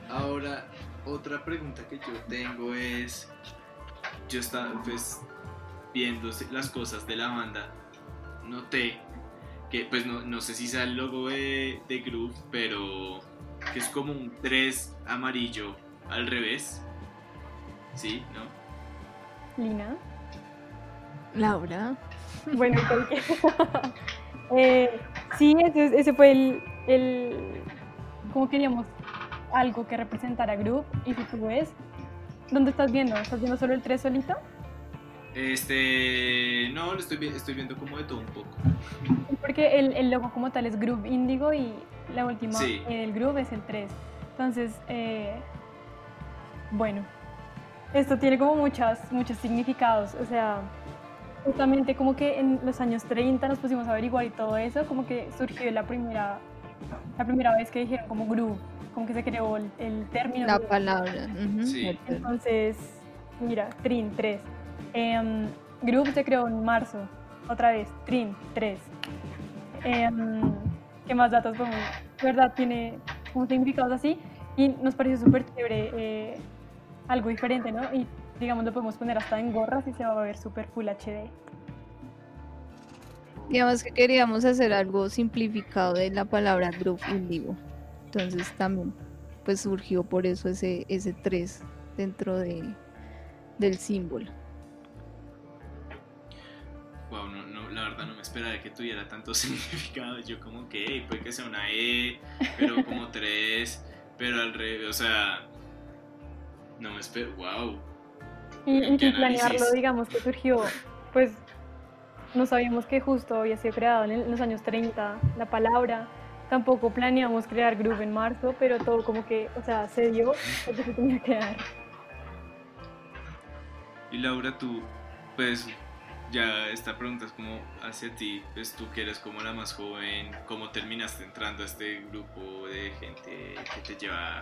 Ahora, otra pregunta que yo tengo es, yo estaba pues viendo las cosas de la banda, noté que pues no, no sé si sea el logo de, de Groove, pero que es como un 3 amarillo al revés. ¿Sí? ¿No? Lina. Laura. Bueno, cualquier- Eh, sí, ese, ese fue el, el. Como queríamos algo que representara Group. Y si tú ves, ¿dónde estás viendo? ¿Estás viendo solo el 3 solito? Este. No, lo estoy, estoy viendo como de todo un poco. Porque el, el logo como tal es Groove Indigo y la última, Sí. el Groove es el 3. Entonces, eh, bueno, esto tiene como muchas, muchos significados. O sea, justamente como que en los años 30 nos pusimos a averiguar y todo eso, como que surgió la primera, la primera vez que dijeron como Groove, como que se creó el, el término. La groove. palabra. ujú, Sí. el término. Entonces, mira, Trin 3. Em, Groove se creó en marzo. Otra vez, Trin 3. Em, ¿Qué más datos podemos? De verdad, tiene unos significados así. Y nos pareció súper chévere, eh, algo diferente, ¿no? Y digamos, lo podemos poner hasta en gorras y se va a ver súper full HD. Digamos que queríamos hacer algo simplificado de la palabra group indigo. Entonces también pues surgió por eso ese, ese 3 dentro de, del símbolo. Wow, no, no, la verdad no me esperaba que tuviera tanto significado. Yo como que "Ey, puede que sea una E, pero como tres, pero al revés, o sea, no me espero, wow. Y, y ¿Qué sin planearlo, digamos que surgió, pues no sabíamos que justo había sido creado en, el- en los años 30 la palabra. Tampoco planeamos crear Groove en marzo, pero todo como que, o sea, se dio porque se tenía que dar. Y Laura, tú, pues ya esta pregunta es como hacia ti, pues tú que eres como la más joven, ¿cómo terminaste entrando a este grupo de gente que te lleva,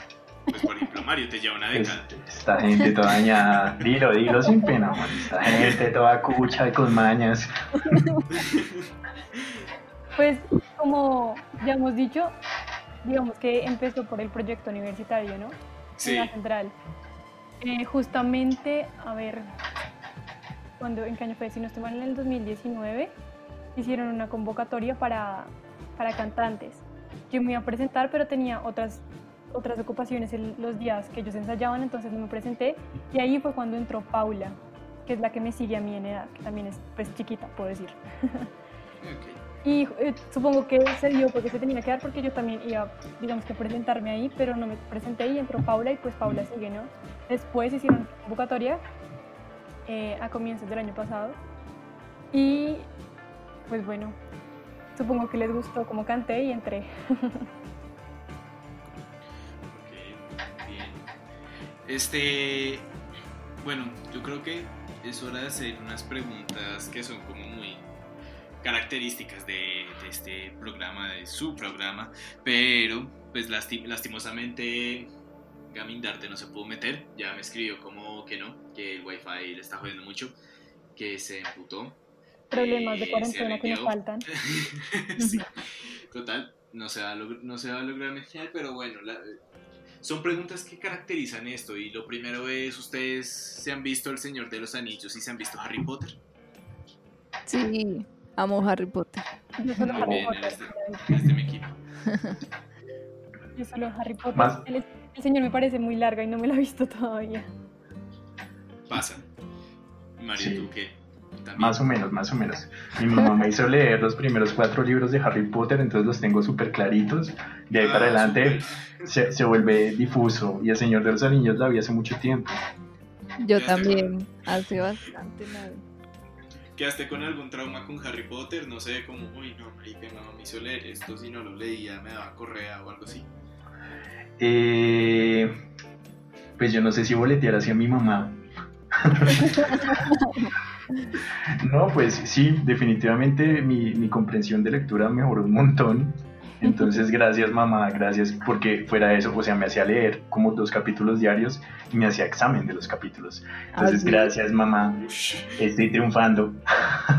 pues por ejemplo Mario, te lleva una década? esta gente toda dañada, dilo, dilo sin pena, man. Esta gente toda cucha y con mañas. Pues como ya hemos dicho, digamos que empezó por el proyecto universitario, ¿no? Sí, en la central. Eh, justamente, a ver, cuando, ¿en qué año fue? Si no estoy mal, en el 2019 hicieron una convocatoria para, para cantantes. Yo me iba a presentar, pero tenía otras, otras ocupaciones en los días que ellos ensayaban, entonces no me presenté. Y ahí fue cuando entró Paula, que es la que me sigue a mí en edad, que también es pues chiquita, puedo decir. ok. Y eh, supongo que se dio porque se tenía que dar porque yo también iba, digamos que presentarme ahí, pero no me presenté y entró Paula y pues Paula sigue, ¿no? Después hicieron convocatoria eh, a comienzos del año pasado y pues bueno, supongo que les gustó cómo canté y entré. Este, bueno, yo creo que es hora de hacer unas preguntas que son como muy características de, de este programa, de su programa, pero pues lasti- lastimosamente Gamindarte no se pudo meter, ya me escribió como que no, que el wifi le está jodiendo mucho, que se emputó. Problemas de cuarentena que nos faltan. sí, total, no se va a, no se va a lograr mezclar, pero bueno, la- son preguntas que caracterizan esto. Y lo primero es, ¿ustedes se han visto El Señor de los Anillos y se han visto Harry Potter? Sí, amo Harry Potter. Yo solo Muy Harry bien, Potter. este, este mi equipo. Yo solo Harry Potter. Más- El, el señor me parece muy larga y no me la he visto todavía. Pasa. Mario, Sí. ¿tú qué? ¿También? Más o menos, más o menos. Mi mamá me hizo leer los primeros cuatro libros de Harry Potter, entonces los tengo súper claritos. De ahí Ah, para adelante se, se vuelve difuso. Y El Señor de los Anillos la vi hace mucho tiempo. Yo también, hace bastante la. ¿Quedaste con algún trauma con Harry Potter? No sé, como, uy, no, marica, mi mamá me hizo leer esto, si no lo leía me daba correa o algo así. Eh, pues yo no sé si boletear hacia mi mamá. no, pues sí, definitivamente mi, mi comprensión de lectura mejoró un montón. Entonces, gracias mamá, gracias, porque fuera de eso, o sea, me hacía leer como dos capítulos diarios y me hacía examen de los capítulos. Entonces, ¿Ah, sí? gracias mamá, estoy triunfando.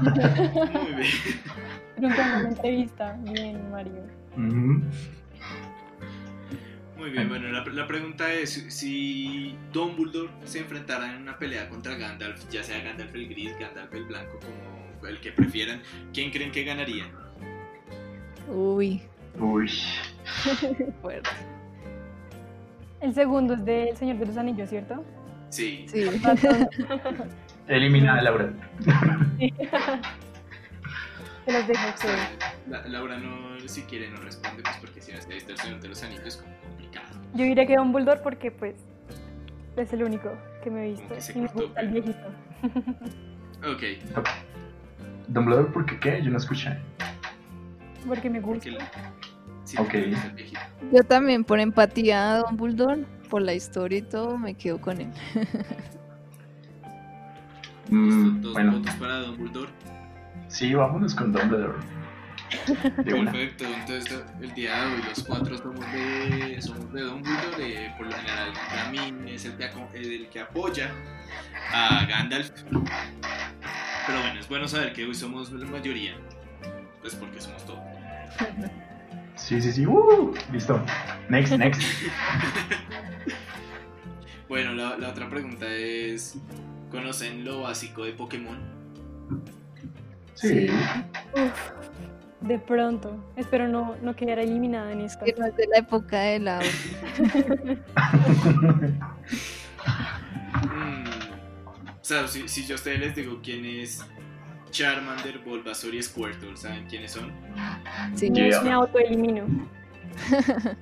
muy bien. Preguntando una entrevista. Bien, Mario. Ujú. Muy bien, bueno, la, la pregunta es si Dumbledore se enfrentara en una pelea contra Gandalf, ya sea Gandalf el gris, Gandalf el blanco, como el que prefieran, ¿quién creen que ganaría? Uy, Uy, fuerte. El segundo es de El Señor de los Anillos, ¿cierto? Sí, Sí, eliminada Laura. Se los dejo. La- Laura no, si quiere, no responde, pues porque si no está el Señor de los Anillos como. Yo diría que Dumbledore porque pues es el único que me he visto. Como que se y me gusta el viejito. Ok, Dumbledore, ¿por qué? Yo no escuché. Porque me porque gusta. sí, porque el viejito. Yo también por empatía a Dumbledore, por la historia y todo, me quedo con él. Mm, Listo, dos bueno, votos para Dumbledore. sí, vámonos con Dumbledore. De. Perfecto, entonces el día de hoy los cuatro somos de, somos de Dumbledore, eh, por lo general Gamin es el que, aco- el que apoya a Gandalf, pero bueno, es bueno saber que hoy somos la mayoría, pues porque somos todos. Sí, sí, sí. Uh, listo. Next, next. Bueno, la, la otra pregunta es, ¿conocen lo básico de Pokémon? Sí. Uf, de pronto. Espero no, no quedar eliminada en esta. Que no es de la época de la... Mm, o sea, si, si yo a ustedes les digo quién es Charmander, Bulbasaur y Squirtle, ¿saben quiénes son? Sí. Yeah. Me autoelimino.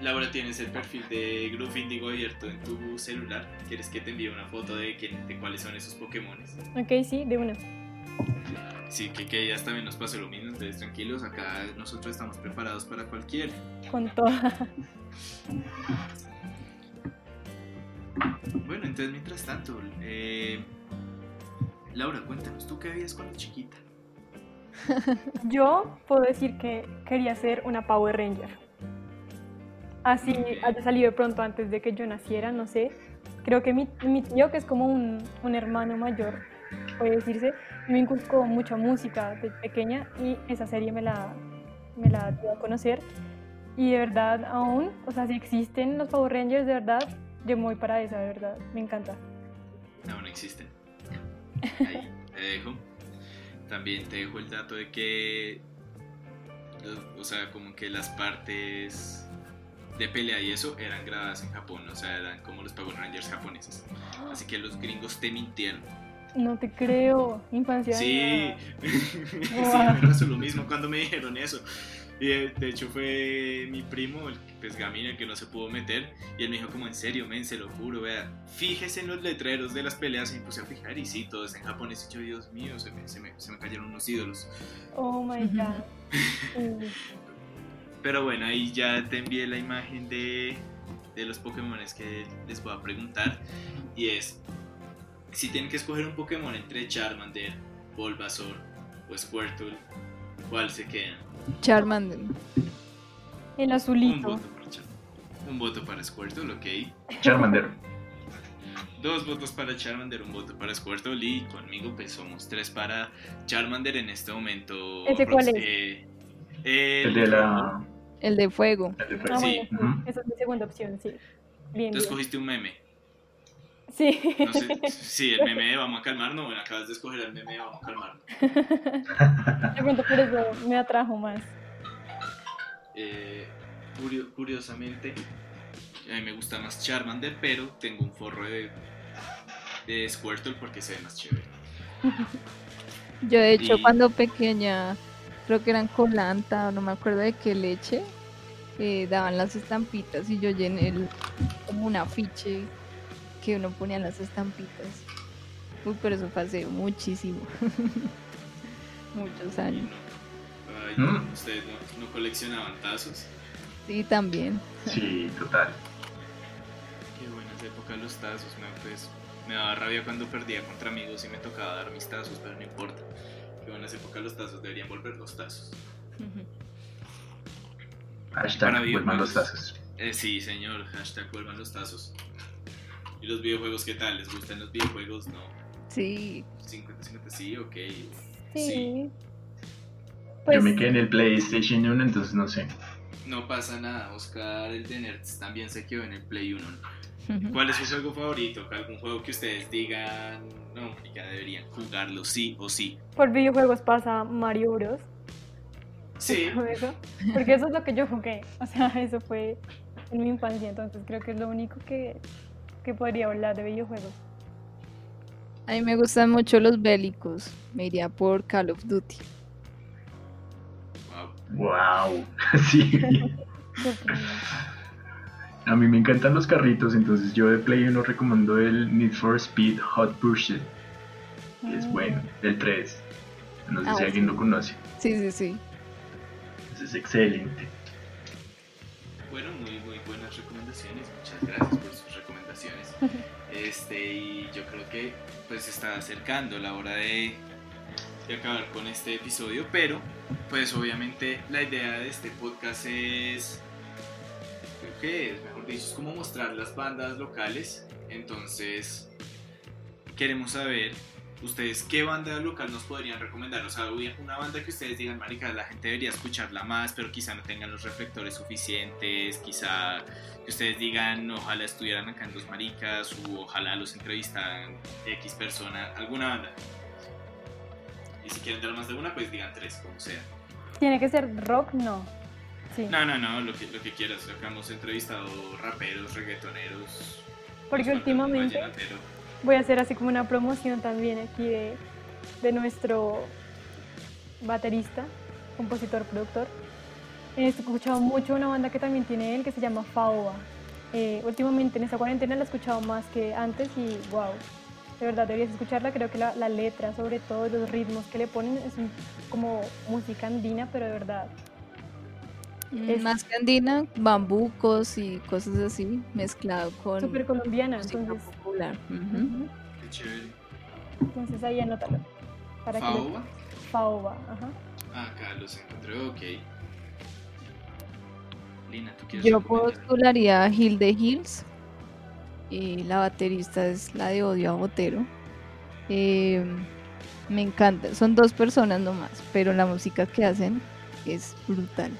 Laura, tienes el perfil de Grupo Indigo abierto en tu celular. ¿Quieres que te envíe una foto de, quién- de cuáles son esos Pokémones? Ok, sí, de una. Sí, que, que ellas también nos pasó lo mismo, entonces tranquilos, acá nosotros estamos preparados para cualquier. Con toda. Bueno, entonces mientras tanto, eh, Laura, cuéntanos, ¿tú qué veías cuando chiquita? Yo puedo decir que quería ser una Power Ranger. Así Ok. haya salido de pronto antes de que yo naciera, no sé. Creo que mi, mi tío, que es como un, un hermano mayor, puede decirse, me inculcó mucha música de pequeña y esa serie me la, me la dio a conocer. Y de verdad, aún, o sea, si existen los Power Rangers, de verdad, yo me voy para esa, de verdad, me encanta. No, no existen. Ahí te dejo. También te dejo el dato de que, o sea, como que las partes de pelea y eso eran grabadas en Japón, o sea, eran como los Power Rangers japoneses. Así que los gringos te mintieron. No te creo, infancia. Sí, sí, me pasó lo mismo cuando me dijeron eso. Y de, de hecho fue mi primo, el pues Gamín, el que no se pudo meter. Y él me dijo como, en serio, men, se lo juro, vea, fíjese en los letreros de las peleas. Y me puse a fijar y sí, todo está en japonés. Y yo, Dios mío, se me, se me, se me cayeron unos ídolos. Oh my god. Pero bueno, ahí ya te envié la imagen de, de los Pokémon que les voy a preguntar. Y es, si tienen que escoger un Pokémon entre Charmander, Bulbasaur o Squirtle, ¿cuál se queda? Charmander. El Un azulito. voto para Charmander. Un voto para Squirtle, ok. Charmander. Dos votos para Charmander, un voto para Squirtle y conmigo pues somos tres para Charmander en este momento. ¿Ese cuál es? eh, el, El de la. El de fuego. el de Ah, Sí. Bueno, sí. Esa es mi segunda opción, sí. Bien, Tú bien. escogiste un meme. Sí. No sé, sí, el meme de vamos a calmar, no, bueno, acabas de escoger el meme de vamos a calmar. De pronto por eso me atrajo más. Eh, curio- curiosamente, a mí me gusta más Charmander, pero tengo un forro de, de Squirtle porque se ve más chévere. Yo de hecho Y- cuando pequeña, creo que eran colanta, o no me acuerdo de qué leche, eh, daban las estampitas y yo llené el- como un afiche que uno ponía las estampitas. Uy, pero eso fue hace muchísimo. Muchos años. Ay, Mm. ¿Ustedes no, no coleccionaban tazos? Sí, también. Sí, total. Qué buenas épocas los tazos, me, pues, me daba rabia cuando perdía contra amigos y me tocaba dar mis tazos, pero no importa. Qué buenas épocas los tazos, deberían volver los tazos. Hashtag vuelvan los tazos. Eh, sí, señor, hashtag vuelvan los tazos. ¿Y los videojuegos qué tal? ¿Les gustan los videojuegos? No. Sí, 50-50, sí, ok. Sí. Yo Pues me quedé en el PlayStation 1, entonces no sé. No pasa nada, Oscar el de Nerds también se quedó en el Play 1. ¿Cuál es su juego favorito? ¿Algún juego que ustedes digan, no, ya deberían jugarlo sí o sí? por videojuegos pasa Mario Bros. Sí, Eso, porque eso es lo que yo jugué. O sea, eso fue en mi infancia, entonces creo que es lo único que, que podría hablar de videojuegos. a mí me gustan mucho los bélicos. Me iría por Call of Duty. wow, sí. A mí me encantan los carritos, entonces yo de Play 1 recomiendo el Need for Speed Hot Pursuit. que es Ah. bueno, el 3. No sé Ah, si alguien sí. lo conoce. Sí, sí, sí. Ese es excelente. Bueno, muy, muy buenas recomendaciones. Muchas gracias por sus recomendaciones. Este, y yo creo que pues se está acercando la hora de, de acabar con este episodio, pero pues obviamente la idea de este podcast es, creo que es, mejor dicho, es como mostrar las bandas locales. Entonces, queremos saber ustedes qué banda local nos podrían recomendar. O sea, una banda que ustedes digan, marica, la gente debería escucharla más, pero quizá no tengan los reflectores suficientes, quizá que ustedes digan, ojalá estuvieran acá en Dos Maricas, o ojalá los entrevistaran X persona, alguna banda. Y si quieren dar más de una, pues digan tres, como sea. ¿Tiene que ser rock? No. Sí. No, no, no, lo que, lo que quieras. Acá hemos entrevistado raperos, reggaetoneros. Porque últimamente vallenatero. Voy a hacer así como una promoción también aquí de, nuestro baterista, compositor, productor. He escuchado mucho una banda que también tiene él que se llama Faoba. Eh, últimamente en esta cuarentena la he escuchado más que antes y wow, de verdad deberías escucharla. Creo que la, la letra, sobre todo los ritmos que le ponen, es como música andina, pero de verdad. Es- Más que andina, bambucos y cosas así, mezclado con Súper colombiana, música entonces, popular. Qué chévere. entonces ahí anótalo. Para que le- Faoba. Faoba, ajá. Ah, acá los encontré, ok. Lina, ¿tú quieres Yo postularía a Hill de Hills. Y la baterista es la de Odio a Botero. Eh, me encanta. Son dos personas nomás, pero la música que hacen es brutal.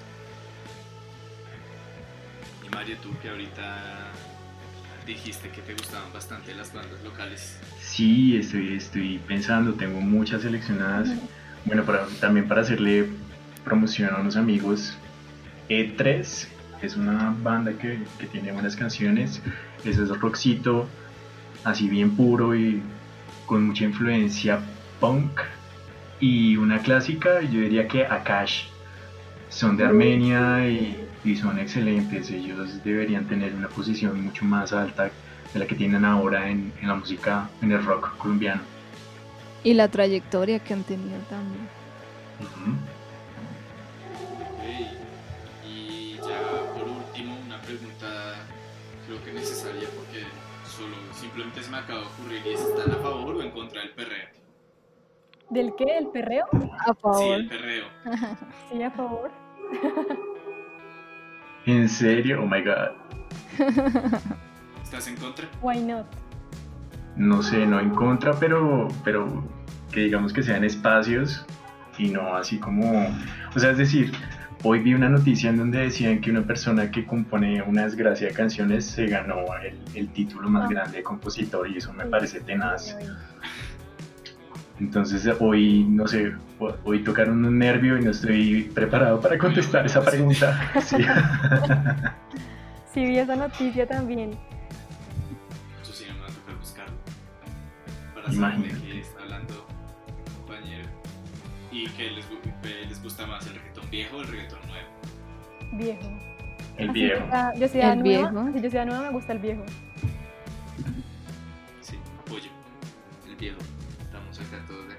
Mario, tú que ahorita dijiste que te gustaban bastante las bandas locales. Sí, estoy, estoy pensando, tengo muchas seleccionadas. Bueno, para, también para hacerle promoción a unos amigos, E3 es una banda que, que tiene buenas canciones. Eso es rockcito, así bien puro y con mucha influencia punk. Y una clásica, yo diría que Akash. Son de Armenia y, y son excelentes. Ellos deberían tener una posición mucho más alta de la que tienen ahora en, en la música, en el rock colombiano. Y la trayectoria que han tenido también. Ok. Y ya por último, una pregunta creo que necesaria porque solo simplemente se me acaba de ocurrir y es ¿están a favor o en contra del perreo? ¿Del qué? ¿El perreo? A Sí, favor. el perreo. Sí, a favor. ¿En serio? Oh my god. ¿Estás en contra? Why not? No sé, no en contra, pero, pero que digamos que sean espacios y no así como... O sea, es decir, hoy vi una noticia en donde decían que una persona que compone una desgracia de canciones se ganó el, el título más Ah. grande de compositor y eso me Sí, parece tenaz. Entonces hoy, no sé, ho- hoy tocaron un nervio y no estoy preparado para contestar esa pregunta. Sí. Sí, vi esa noticia también. Eso sí, no me va a tocar buscarlo. Para saber Imagínate. de qué está hablando el compañero. ¿Y que les, gu- que les gusta más, el reggaetón viejo o el reggaetón nuevo? Viejo. El Así, viejo. yo soy nueva. El viejo. Si yo soy nueva, me gusta el viejo. Sí, apoyo. El viejo.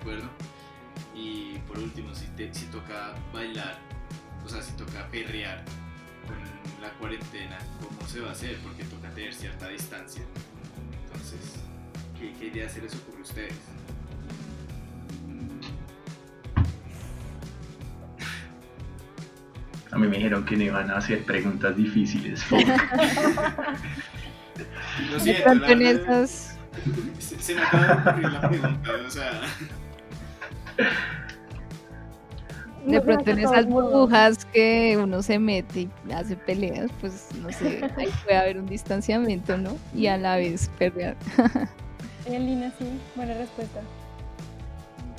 Acuerdo. Y por último, si, te- si toca bailar, o sea, si toca perrear con la cuarentena, ¿cómo se va a hacer? Porque toca tener cierta distancia. Entonces, ¿qué, qué idea se les ocurre a ustedes? A mí me dijeron que no iban a hacer preguntas difíciles. Lo siento, la se, se me acaba de ocurrir la pregunta, o sea, de pronto en esas burbujas que uno se mete y hace peleas, pues no sé, ahí puede haber un distanciamiento, ¿no? Y a la vez perrear. En línea, sí. Buena respuesta.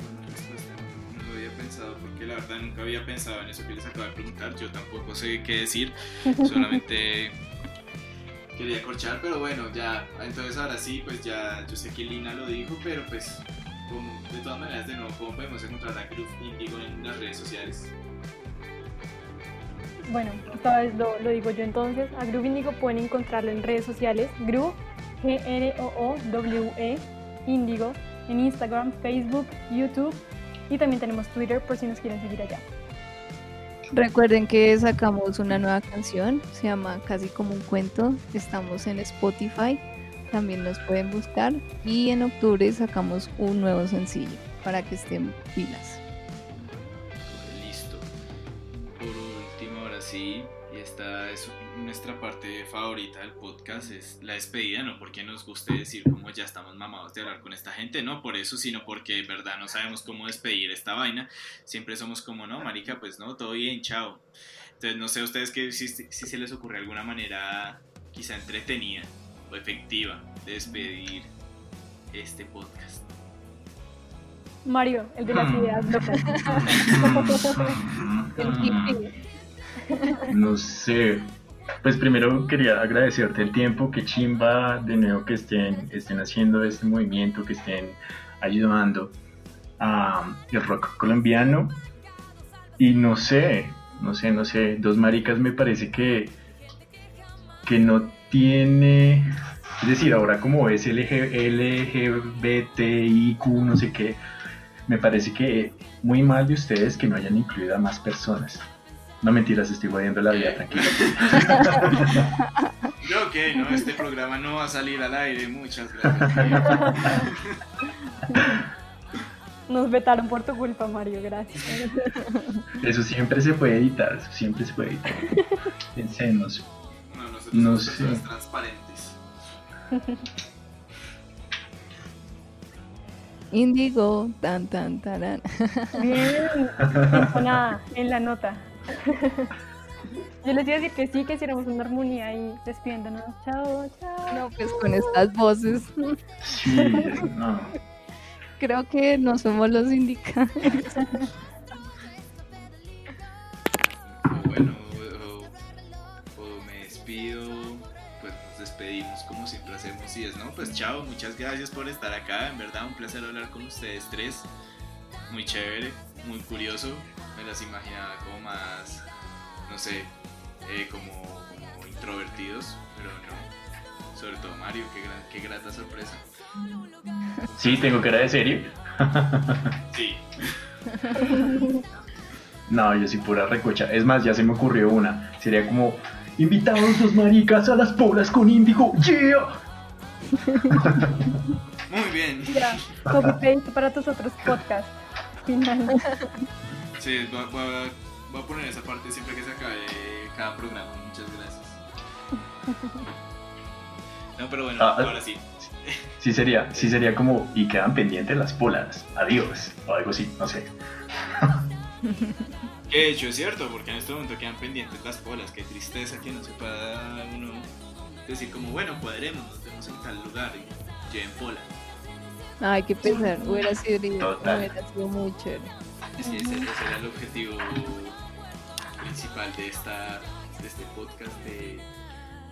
Buena respuesta, no lo había pensado porque la verdad nunca había pensado en eso que les acabo de preguntar. Yo tampoco sé qué decir, solamente quería corchar, pero bueno, ya. Entonces ahora sí, pues ya yo sé que Lina lo dijo, pero pues como, de todas maneras, de nuevo, ¿cómo podemos encontrar a Groove Indigo en las redes sociales? bueno, esta vez lo, lo digo yo entonces. A Groove Indigo pueden encontrarlo en redes sociales. Groove, G-R-O-O-W-E, Indigo, en Instagram, Facebook, YouTube y también tenemos Twitter por si nos quieren seguir allá. Recuerden que sacamos una nueva canción, se llama Casi como un cuento. Estamos en Spotify, también nos pueden buscar. Y en octubre sacamos un nuevo sencillo para que estén pilas. Listo. Por último, ahora sí, y esta es nuestra parte favorita del podcast, es la despedida, no porque nos guste decir como ya estamos mamados de hablar con esta gente, no por eso, sino porque de verdad no sabemos cómo despedir esta vaina. Siempre somos como, no, marica, pues no, todo bien, chao. Entonces, no sé ustedes que si, si se les ocurre alguna manera quizá entretenida o efectiva de despedir este podcast. Mario, el de las ideas locas. El hippie. No sé. Pues primero quería agradecerte el tiempo, que chimba de nuevo que estén, estén haciendo este movimiento, que estén ayudando a el rock colombiano. Y no sé, no sé, no sé, dos maricas me parece que, que no tiene, es decir, ahora como es LG, LGBTIQ, no sé qué, me parece que muy mal de ustedes que no hayan incluido a más personas. No mentiras, estoy guayando la vida, tranquilo. Creo que no, este programa no va a salir al aire, muchas gracias. Nos vetaron por tu culpa, Mario, gracias. Eso siempre se puede editar, eso siempre se puede editar. Pensemos. No, nosotros No somos sé. personas transparentes. Indigo, tan, tan, tarán. Bien, entonada, en la nota. Yo les iba a decir que sí, que hiciéramos una armonía ahí despidiéndonos. Chao, chao. No, pues con estas voces, Sí, no. creo que no somos los indicados. O bueno, es, ¿no? Pues chao, muchas gracias por estar acá, en verdad un placer hablar con ustedes tres, muy chévere, muy curioso, me las imaginaba como más, no sé, eh, como, como introvertidos, pero no, sobre todo Mario, qué, gran- qué grata sorpresa. Sí, tengo cara de serio. Sí, No, yo sí pura recocha. Es más, ya se me ocurrió una. Sería como, invitamos los maricas a las polas con índigo. ¡Yeah! Muy bien. Ya, copy paste para tus otros podcasts. Final. Sí, voy, voy a- voy a poner esa parte siempre que se acabe cada programa. Muchas gracias. No, pero bueno, Ah, ahora sí. Sí sería, sí sería como, y quedan pendientes las polas. Adiós. O algo así, no sé. Que de hecho es cierto, porque en este momento quedan pendientes las polas. Qué tristeza que no se pueda uno decir como, bueno, cuadremos, nos vemos en tal lugar y lleven pola. Ay, qué pesar, hubiera sido, hubiera sido muy chévere. Que ese, ese era el objetivo principal de, esta, de este podcast, de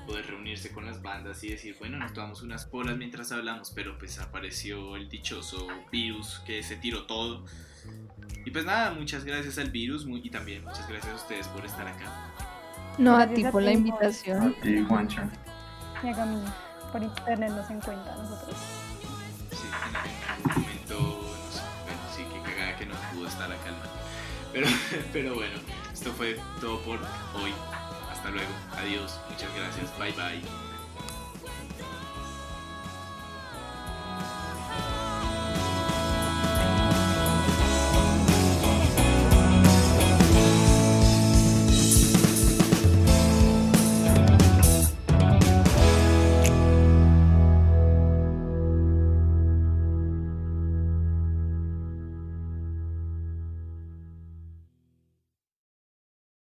poder reunirse con las bandas y decir, bueno, nos tomamos unas polas mientras hablamos, pero pues apareció el dichoso virus que se tiró todo. Y pues nada, muchas gracias al virus muy- y también muchas gracias a ustedes por estar acá. No, a ti a por la ti, invitación. Sí, Juancho. Y a Camila, por tenernos en cuenta a nosotros. Sí, en algún momento, bueno, sí, que cagada que no pudo estar acá el man. Pero, pero bueno, esto fue todo por hoy. Hasta luego. Adiós. Muchas gracias. Bye bye.